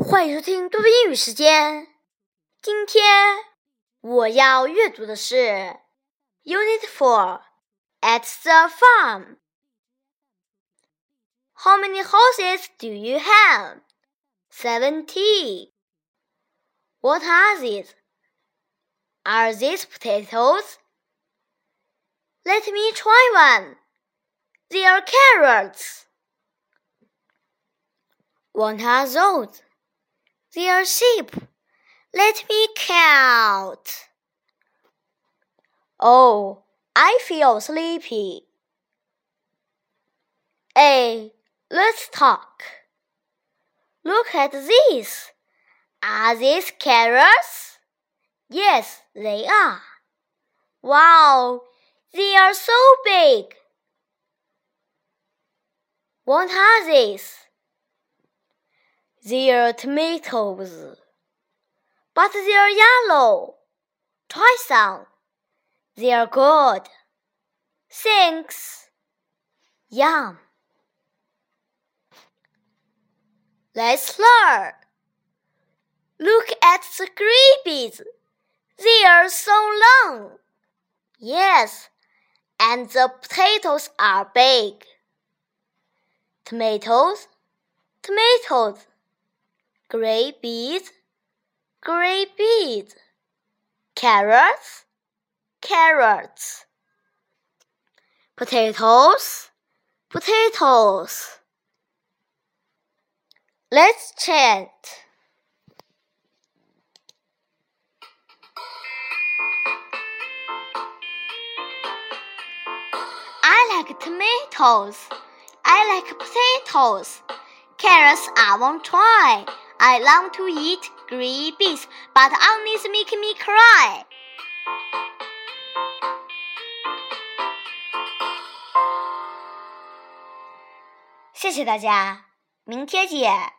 欢迎收听多多英语时间。今天我要阅读的是 Unit Four at the farm. How many horses do you have? Seventy. What are these? Are these potatoes? Let me try one. They are carrots. What are those? They are sheep. Let me count. Oh, I feel sleepy. Hey, let's talk. Look at these. Are these carrots? Yes, they are. Wow, they are so big. What are these? They are tomatoes. But they are yellow. Try some. They are good. Thanks. Yum. Let's learn. Look at the grapes. They are so long. Yes, and the potatoes are big. Tomatoes, tomatoes. Gray beans, gray beans. Carrots, carrots. Potatoes, potatoes. Let's chant. I like tomatoes. I like potatoes. Carrots I won't try. I long to eat green beans, but onions make me cry. 谢谢大家，明天见。